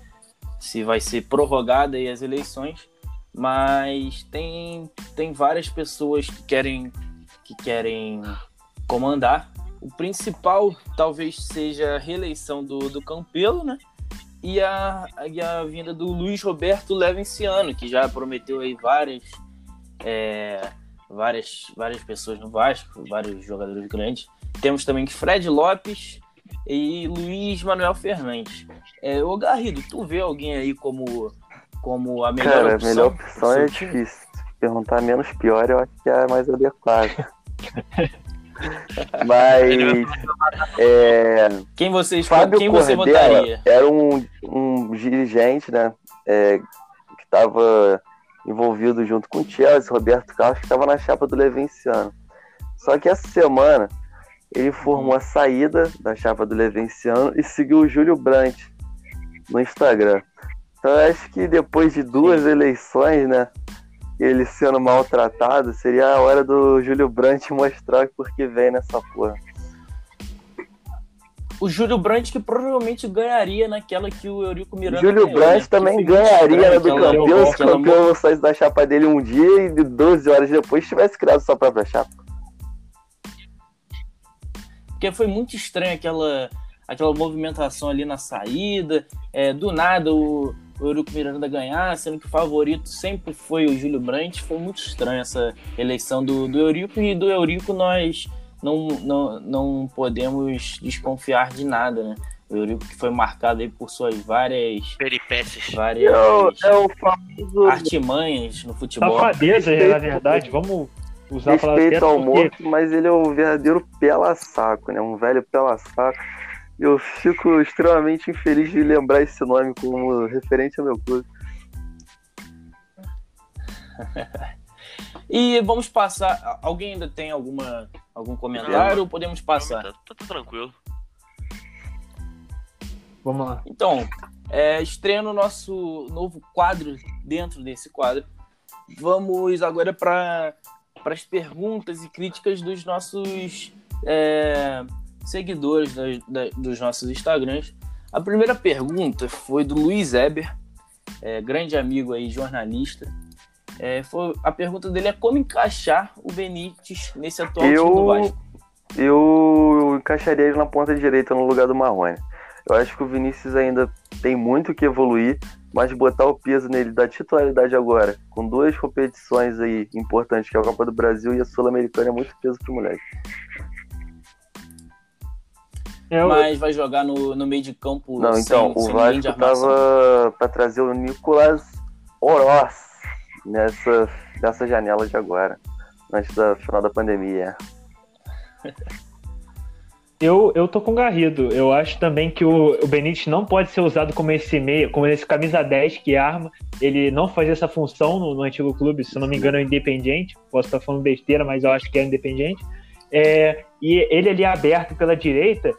se vai ser prorrogada aí as eleições, mas tem, tem várias pessoas que querem que querem comandar. O principal talvez seja a reeleição do, do Campelo, né? E a, e a vinda do Luiz Roberto Levenciano, que já prometeu aí várias, é, várias, várias pessoas no Vasco, vários jogadores grandes. Temos também Fred Lopes e Luiz Manuel Fernandes. É, ô Garrido, tu vê alguém aí como, como a melhor Cara, a opção? melhor pro opção é time? difícil. Se perguntar menos pior, eu acho que é a mais adequada. Mas é, Quem você, Fábio quem você votaria? era um, um dirigente, né? é, que estava envolvido junto com o Chelsea, Roberto Carlos, que estava na chapa do Levenciano. Só que essa semana ele formou a saída da chapa do Levenciano e seguiu o Júlio Brandt no Instagram. Então eu acho que depois de duas eleições, né? Ele sendo maltratado, seria a hora do Júlio Brandt mostrar por que vem nessa porra. O Júlio Brandt que provavelmente ganharia naquela que o Eurico Miranda Júlio ganhou, Brandt né? também Que ganharia né, do campeão se o campeão saísse da chapa dele um dia e de 12 horas depois tivesse criado sua própria chapa. Porque foi muito estranho aquela, aquela movimentação ali na saída. é, do nada o, o Eurico Miranda ganhar, sendo que o favorito sempre foi o Júlio Brandt. Foi muito estranho essa eleição do, do Eurico. E do Eurico nós não, não, não podemos desconfiar de nada, né? O Eurico que foi marcado aí por suas várias, Peripécias. várias É o, é o famoso artimanhas no futebol. Safadeza, Respeito- na verdade. Vamos usar a palavra respeito certa ao porque morto, mas ele é o verdadeiro pela-saco, né? Um velho pela-saco. Eu fico extremamente infeliz de lembrar esse nome como referente ao meu clube. E vamos passar. Alguém ainda tem alguma, algum comentário ou podemos passar? Tá, tá- tá tranquilo. Vamos lá. Então, é, estreando o nosso novo quadro dentro desse quadro. Vamos agora para as perguntas e críticas dos nossos é, seguidores da- da- dos nossos Instagrams. A primeira pergunta foi do Luiz Eber, é, grande amigo aí, jornalista. É, foi, a pergunta dele é como encaixar o Benítez nesse atual time do Eu, Vasco. eu encaixaria ele na ponta direita no lugar do Marrone. Eu acho que o Vinícius ainda tem muito que evoluir, mas botar o peso nele da titularidade agora, com duas competições aí importantes, que é a Copa do Brasil e a Sul-Americana, é muito peso pro moleque. É, Mas vai jogar no, no meio de campo. Não, sem, então, o Vasco tava para trazer o Nicolas Oroz nessa, nessa janela de agora, antes da final da pandemia. Eu, eu tô com o Garrido. Eu acho também que o, o Benítez não pode ser usado como esse meio, como esse camisa 10 que arma. Ele não fazia essa função no, no antigo clube, se não me engano, é independente. Posso estar falando besteira, mas eu acho que é independente. É, e ele ali aberto pela direita,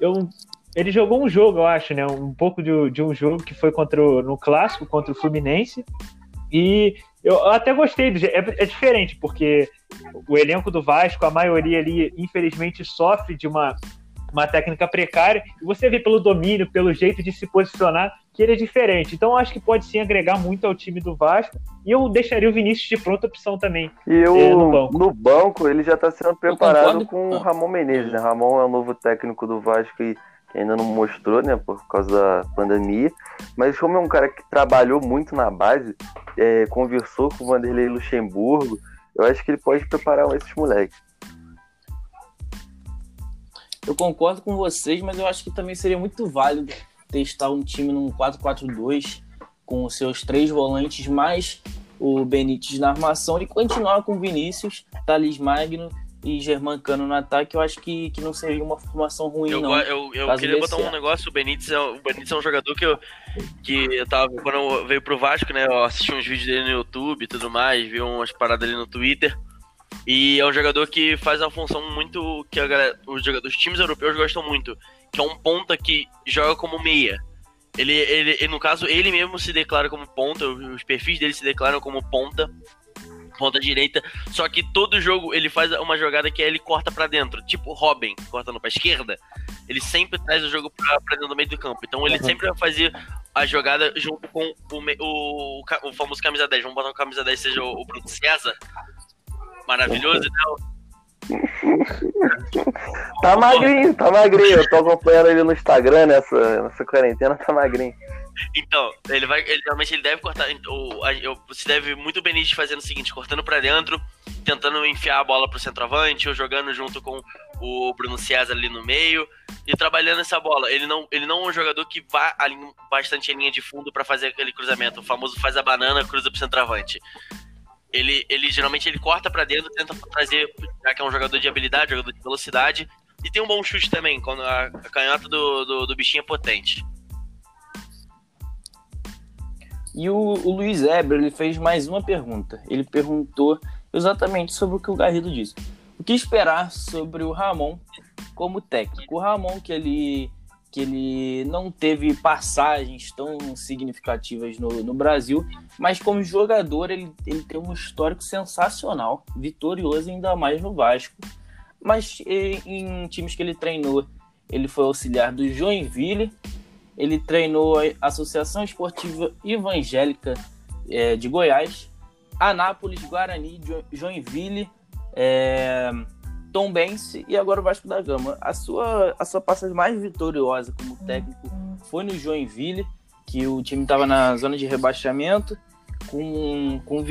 eu, ele jogou um jogo, eu acho, né? Um pouco de, de um jogo que foi contra o, no clássico contra o Fluminense. E eu até gostei do é, é diferente, porque o elenco do Vasco, a maioria ali, infelizmente, sofre de uma, uma técnica precária, e você vê pelo domínio, pelo jeito de se posicionar, que ele é diferente. Então, acho que pode sim agregar muito ao time do Vasco, e eu deixaria o Vinícius de pronta opção também. E eu, é, no, banco. no banco, ele já está sendo preparado com o Ramon Menezes, né? Ramon é o novo técnico do Vasco e ainda não mostrou, né, por causa da pandemia. Mas como é um cara que trabalhou muito na base, é, conversou com o Vanderlei Luxemburgo, eu acho que ele pode preparar esses moleques. Eu concordo com vocês, mas eu acho que também seria muito válido testar um time num 4-4-2 com os seus três volantes mais o Benítez na armação e continuar com Vinícius, Thales Magno e Germancano no ataque, eu acho que, que não seria uma formação ruim, eu, não. Eu, eu queria botar um negócio, o Benítez, é, o Benítez é um jogador que eu, que eu tava, quando eu veio pro Vasco, né, eu assisti uns vídeos dele no YouTube e tudo mais, vi umas paradas ali no Twitter, e é um jogador que faz uma função muito, que a galera, os, jogadores, os times europeus gostam muito, que é um ponta que joga como meia. Ele, ele, no caso, ele mesmo se declara como ponta, os perfis dele se declaram como ponta, ponta direita, só que todo jogo ele faz uma jogada que é ele corta para dentro, tipo Robin, cortando para esquerda. Ele sempre traz o jogo pra, pra, dentro do meio do campo. Então ele uhum. sempre vai fazer a jogada junto com o, o, o, famoso camisa 10. Vamos botar o camisa 10 seja o, o Bruno César. Maravilhoso, né? tá magrinho, tá magrinho. Eu tô acompanhando ele no Instagram nessa, nessa quarentena, tá magrinho. Então, ele vai. Ele, realmente ele deve cortar. Ou, eu, você deve muito Benítez fazendo o seguinte, cortando para dentro, tentando enfiar a bola pro centroavante, ou jogando junto com o Bruno César ali no meio, e trabalhando essa bola. Ele não, ele não é um jogador que vá bastante em linha de fundo para fazer aquele cruzamento. O famoso faz a banana, cruza pro centroavante. Ele, ele geralmente ele corta para dentro, tenta trazer, já que é um jogador de habilidade, jogador de velocidade, e tem um bom chute também, quando a, a canhota do, do, do bichinho é potente. E o, o Luiz Eber ele fez mais uma pergunta. Ele perguntou exatamente sobre o que o Garrido disse. O que esperar sobre o Ramon como técnico? O Ramon que ele que ele não teve passagens tão significativas no, no Brasil, mas como jogador ele, ele tem um histórico sensacional, vitorioso ainda mais no Vasco. Mas em, em times que ele treinou, ele foi auxiliar do Joinville, ele treinou a Associação Esportiva Evangélica é, de Goiás, Anápolis, Guarani, Joinville, é, Tombense e agora o Vasco da Gama. A sua, a sua passagem mais vitoriosa como técnico foi no Joinville, que o time estava na zona de rebaixamento, com, com,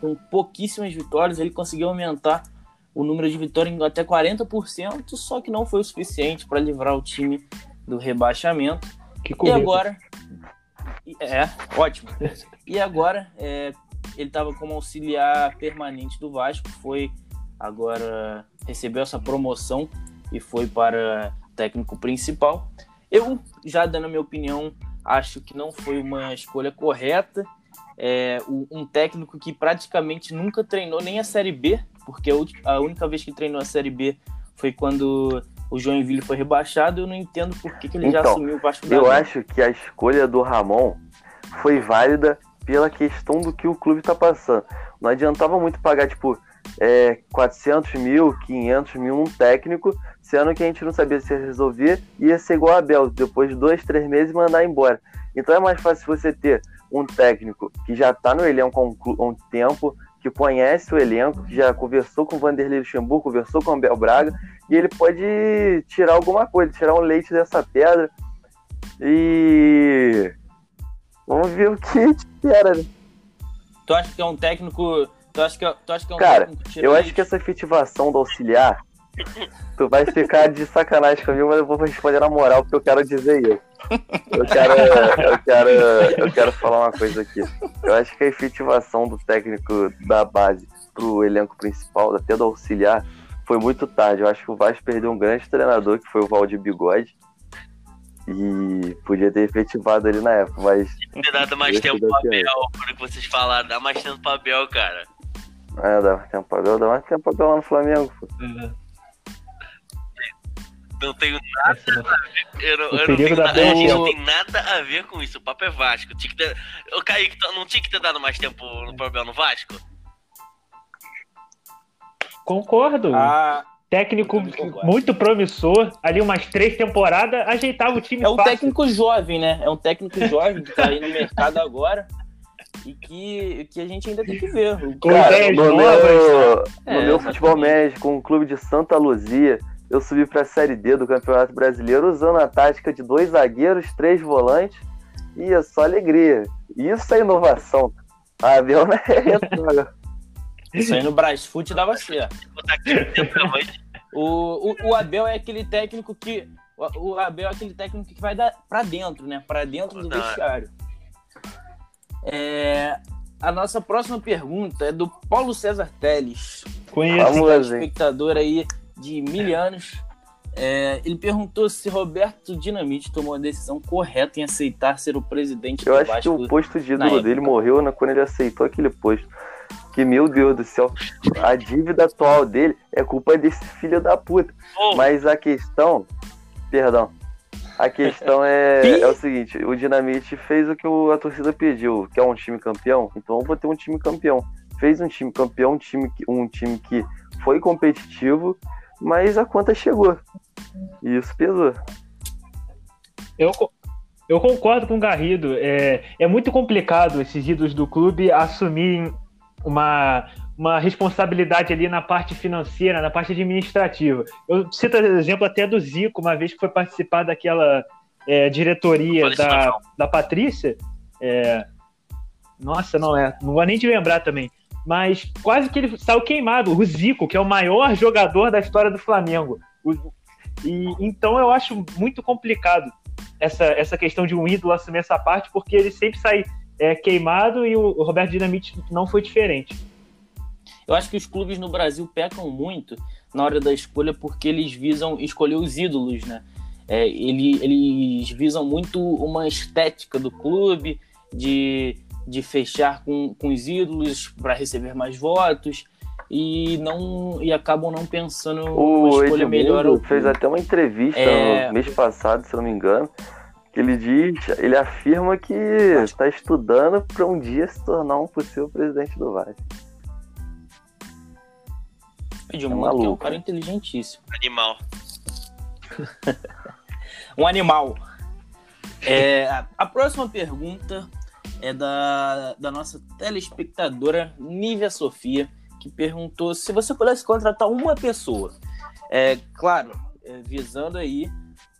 com pouquíssimas vitórias, ele conseguiu aumentar o número de vitórias em até 40%, só que não foi o suficiente para livrar o time do rebaixamento. E agora. É, ótimo. E agora, é, ele estava como auxiliar permanente do Vasco, foi agora recebeu essa promoção e foi para técnico principal. Eu, já dando a minha opinião, acho que não foi uma escolha correta. É, um técnico que praticamente nunca treinou nem a Série B, porque a única vez que treinou a Série B foi quando o Joinville foi rebaixado. Eu não entendo por que, que ele então, já assumiu o Vasco da Eu acho que a escolha do Ramon foi válida pela questão do que o clube está passando. Não adiantava muito pagar, tipo, é, 400 mil, 500 mil um técnico, sendo que a gente não sabia se ia resolver, ia ser igual a Abel, depois de dois, três meses mandar embora. Então é mais fácil você ter um técnico que já está no elenco há um, um, tempo, que conhece o elenco, que já conversou com o Vanderlei Luxemburgo, conversou com o Abel Braga, e ele pode tirar alguma coisa, tirar um leite dessa pedra. E Vamos ver o que espera, né? Tu acha que é um técnico. Tu acha que, é- tu acha que é um Cara, técnico Eu acho que essa efetivação do auxiliar, tu vai ficar de sacanagem comigo, mas eu vou responder na moral porque eu quero dizer isso. Eu quero, eu quero, eu quero falar uma coisa aqui. Eu acho que a efetivação do técnico da base pro elenco principal, até do auxiliar, foi muito tarde. Eu acho que o Vasco perdeu um grande treinador, que foi o Valdir Bigode. E podia ter efetivado ali na época, mas Ter dado mais tempo pro. Abel, por que vocês falaram, dá mais tempo pro Abel, cara. é, dá mais tempo pra Abel, dá mais tempo pra Abel lá no Flamengo. pô. Não tenho nada Essa- Eu não, eu não tenho da nada, a gente não tem nada a ver com isso. O papo é Vasco. Tinha que ter, ô, Kaique, tu não tinha que ter dado mais tempo no Abel no Vasco? Concordo. Ah, Técnico concordo. muito promissor. Ali umas três temporadas, ajeitava o time é um fácil. técnico jovem, né? É um técnico jovem que tá aí no mercado agora. E que, que a gente ainda tem que ver. Cara, no meu, no É, meu exatamente. futebol médio, com o clube de Santa Luzia, eu subi pra Série D do Campeonato Brasileiro usando a tática de dois zagueiros, três volantes, e é só alegria. Isso é inovação. A Abel não é. Isso aí no Brasfoot dava certo. O, o, o Abel é aquele técnico que. O, o Abel é aquele técnico que vai dar pra dentro, né? Pra dentro do vestiário. É, a nossa próxima pergunta é do Paulo César Teles, Conheço. Vamos, espectador aí de mil anos. É, ele perguntou se Roberto Dinamite tomou a decisão correta em aceitar ser o presidente Eu do acho que Vasco. o posto de na ídolo dele morreu né, quando ele aceitou aquele posto. Que, meu Deus do céu, a dívida atual dele é culpa desse filho da puta. Pô, Mas a questão. Perdão. A questão é, é o seguinte: o Dinamite fez o que o- a torcida pediu, que é um time campeão. Então eu vou ter um time campeão. Fez um time campeão, um time que, um time que foi competitivo, mas a conta chegou. E isso pesou. Eu, eu concordo com o Garrido. É, é muito complicado esses ídolos do clube assumirem uma, uma responsabilidade ali na parte financeira, na parte administrativa. Eu cito o exemplo até do Zico, uma vez que foi participar daquela é, diretoria da, da Patrícia. É, nossa, não é. Não vou nem de lembrar também. Mas quase que ele saiu queimado. O Zico, que é o maior jogador da história do Flamengo. E então eu acho muito complicado essa, essa questão de um ídolo assumir essa parte, porque ele sempre sai é, queimado e o, o Roberto Dinamite não foi diferente. Eu acho que os clubes no Brasil pecam muito na hora da escolha porque eles visam escolher os ídolos, né? É, ele- eles visam muito uma estética do clube, de, de fechar com, com os ídolos para receber mais votos e não e acabam não pensando O uma escolha melhor. Edmundo fez clube. até uma entrevista É. no mês passado, se eu não me engano, que ele diz, ele afirma que está estudando para um dia se tornar um possível presidente do Vasco. Edmundo, que é um cara né? inteligentíssimo. animal. um animal. É, a- a próxima pergunta é da, da nossa telespectadora Nívia Sofia, que perguntou se você pudesse contratar uma pessoa. É, claro, é, visando aí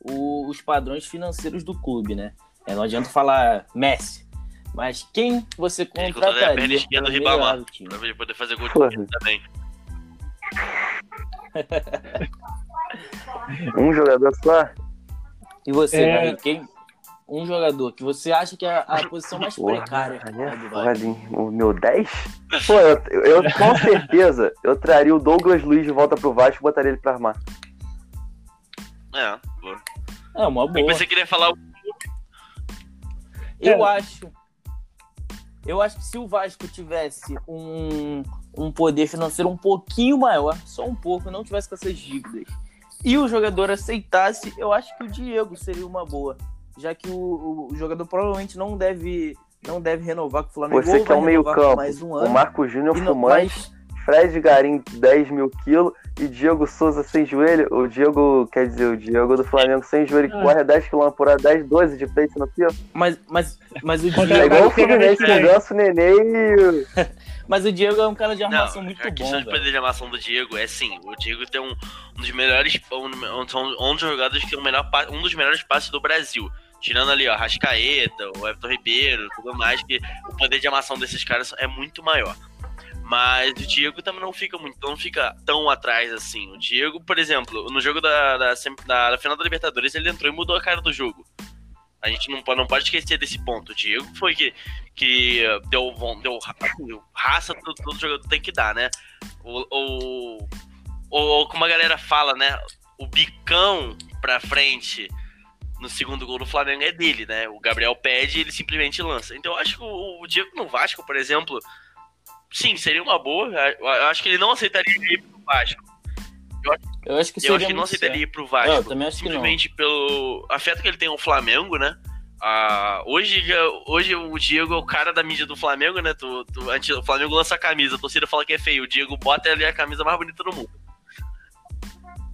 o- os padrões financeiros do clube, né? É, não adianta falar Messi, mas quem você Ele contrataria a perna esquerda do Ribamar. Pra ele poder fazer gol de também. Um jogador só? E você, É. Davi, quem? Um jogador que você acha que é a, posição mais Porra, precária né, é? O meu 10? Pô, eu, eu com certeza eu traria o Douglas Luiz de volta pro Vasco e botaria ele pra armar. É, boa. É uma Eu boa. pensei que ele ia falar o Eu É. acho. Eu acho que se o Vasco tivesse um, um poder financeiro um pouquinho maior, só um pouco, não tivesse com essas dívidas, e o jogador aceitasse, eu acho que o Diego seria uma boa. Já que o, o jogador provavelmente não deve, não deve renovar com o Flamengo. Você quer vai um meio campo, mais um o ano. Marco Júnior fumante, mas- Fred Garim 10 mil quilos e Diego Souza sem joelho. O Diego, quer dizer, o Diego do Flamengo sem joelho que Ah. corre 10 km por hora, 10, 12 de peito no pio. mas, mas, mas, o Contra- É Diego, igual o Fluminense com o Ganso, Nenê e... mas o Diego é um cara de armação Não, muito a bom. questão de velho. poder de armação do Diego é sim. O Diego tem um, um dos melhores. Um, um, são um dos jogadores que tem o melhor, um dos melhores passes do Brasil. Tirando ali, ó, Rascaeta, o Everton Ribeiro, tudo mais, que o poder de amação desses caras é muito maior. Mas o Diego também não fica muito, não fica tão atrás assim. O Diego, por exemplo, no jogo da, da, da, da final da Libertadores, ele entrou e mudou a cara do jogo. A gente não, não pode esquecer desse ponto. O Diego foi que, que deu, deu, raça, todo, todo jogador tem que dar, né? O, o, o, como a galera fala, né? O bicão pra frente no segundo gol do Flamengo é dele, né? O Gabriel pede e ele simplesmente lança. Então eu acho que o, o Diego no Vasco, por exemplo, sim, seria uma boa. Eu acho que ele não aceitaria ir pro Vasco. Eu acho, eu acho que, eu acho que não aceitaria ir pro Vasco. Eu também acho simplesmente que não. pelo afeto que ele tem ao Flamengo, né? Ah, hoje, hoje o Diego é o cara da mídia do Flamengo, né? Tu, tu, antes, o Flamengo lança a camisa, a torcida fala que é feio. O Diego bota ali a camisa mais bonita do mundo.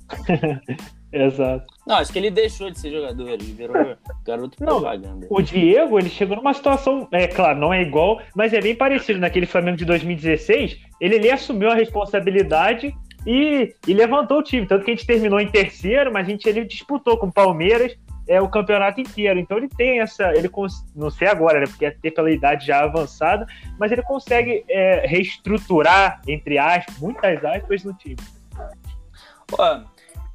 Exato. Não, acho que ele deixou de ser jogador, ele virou garoto não, propaganda. O Diego, ele chegou numa situação, é claro, não é igual, mas é bem parecido naquele Flamengo de 2016. Ele, ele assumiu a responsabilidade e, e, levantou o time. Tanto que a gente terminou em terceiro, mas a gente ele disputou com o Palmeiras é, o campeonato inteiro. Então ele tem essa. ele Não sei agora, né? Porque é ter pela idade já avançada, mas ele consegue é, reestruturar, entre aspas, muitas aspas, no time. Ó,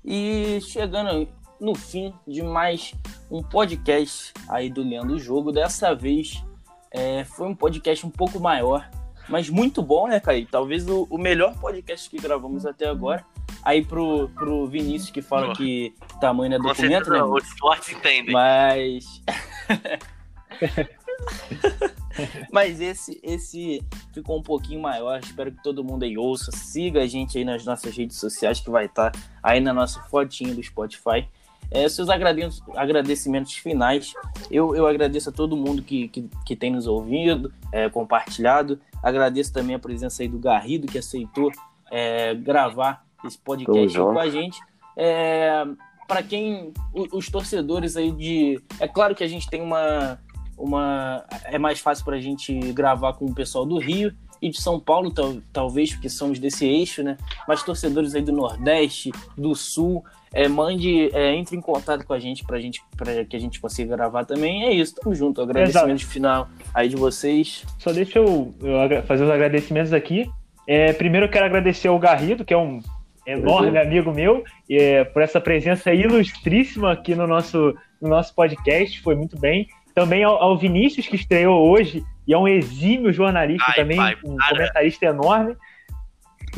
e chegando no fim de mais um podcast aí do Leandro Jogo. Dessa vez é, foi um podcast um pouco maior, mas muito bom, né, Caí? Talvez o, o, melhor podcast que gravamos até agora. Aí pro, pro Vinícius que fala que tamanho não é documento, né? Os fortes entendem. Mas. Mas esse, esse ficou um pouquinho maior. Espero que todo mundo aí ouça. Siga a gente aí nas nossas redes sociais, que vai estar aí na nossa fotinha do Spotify. É, seus agradecimentos finais. Eu, eu agradeço a todo mundo que, que, que tem nos ouvido, é, compartilhado. Agradeço também a presença aí do Garrido, que aceitou é, gravar esse podcast com a gente. É, para quem os torcedores aí de é claro que a gente tem uma uma é mais fácil para a gente gravar com o pessoal do Rio e de São Paulo, tal, talvez, porque somos desse eixo, né? Mas torcedores aí do Nordeste, do Sul, é, mande, é, entre em contato com a gente para gente, pra que a gente consiga gravar também. É isso, tamo junto. Agradecimento final aí de vocês. Só deixa eu, eu fazer os agradecimentos aqui. É, primeiro eu quero agradecer ao Garrido, que é um enorme uhum. amigo meu, é, por essa presença ilustríssima aqui no nosso, no nosso podcast. Foi muito bem. Também ao, ao, Vinícius, que estreou hoje, e é um exímio jornalista ai, também, pai, um comentarista enorme.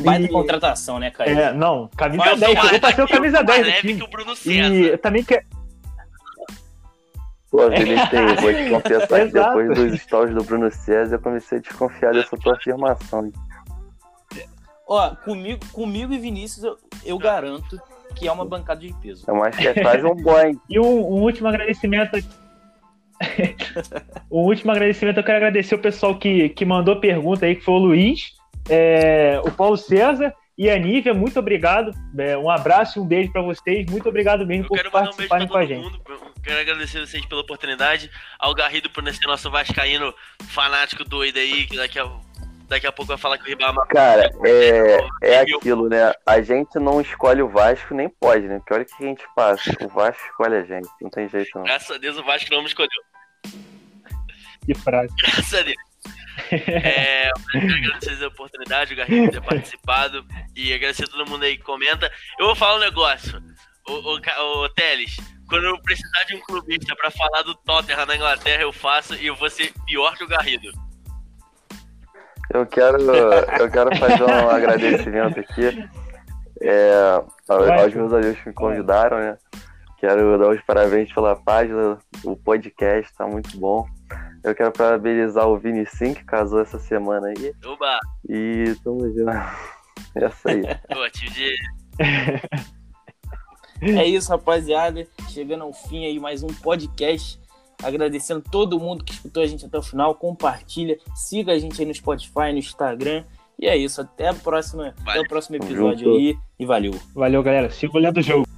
Vai e... contratação, né, cara? É, não, camisa Olha, 10, chegou pra ser o camisa 10 aqui. Que o Bruno César. E também quer. Pô, Vinícius, vou te confessar que depois dos stories do Bruno César, eu comecei a desconfiar dessa tua afirmação. Ó, comigo, comigo e Vinícius, eu, eu garanto que é uma bancada de peso. Eu acho que é quase um boy. E um, um último agradecimento aqui o último agradecimento, eu quero agradecer o pessoal que, que mandou pergunta aí, que foi o Luiz, é, o Paulo César e a Nívia, muito obrigado. É, um abraço e um beijo para vocês. Muito obrigado mesmo eu por participarem um com a gente. Mundo. Quero agradecer vocês pela oportunidade. Ao Garrido por ser nosso vascaíno fanático doido aí, que daqui a, daqui a pouco vai falar que o Ribamar... Cara, é, é aquilo, né? A gente não escolhe o Vasco, nem pode, né? Pior que a gente passa. O Vasco escolhe a gente. Não tem jeito, não. Graças a Deus o Vasco não me escolheu. Que frase. Graças a Deus. É, eu quero agradecer a oportunidade, o Garrido ter participado e agradecer a todo mundo aí que comenta. Eu vou falar um negócio, o, o, o Teles, quando eu precisar de um clubista para falar do Tottenham na Inglaterra, eu faço e eu vou ser pior que o Garrido. Eu quero, eu quero fazer um agradecimento aqui é, aos meus amigos que me convidaram, né? Quero dar os parabéns pela página, o podcast tá muito bom. Eu quero parabenizar o Vini Sim, que casou essa semana aí. Oba! E tamo junto. Essa aí. Pô, de... É isso, rapaziada. Chegando ao fim aí mais um podcast. Agradecendo todo mundo que escutou a gente até o final. Compartilha, siga a gente aí no Spotify, no Instagram. E é isso. Até a próxima, até o próximo episódio aí. E valeu. Valeu, galera. Siga olhando o jogo.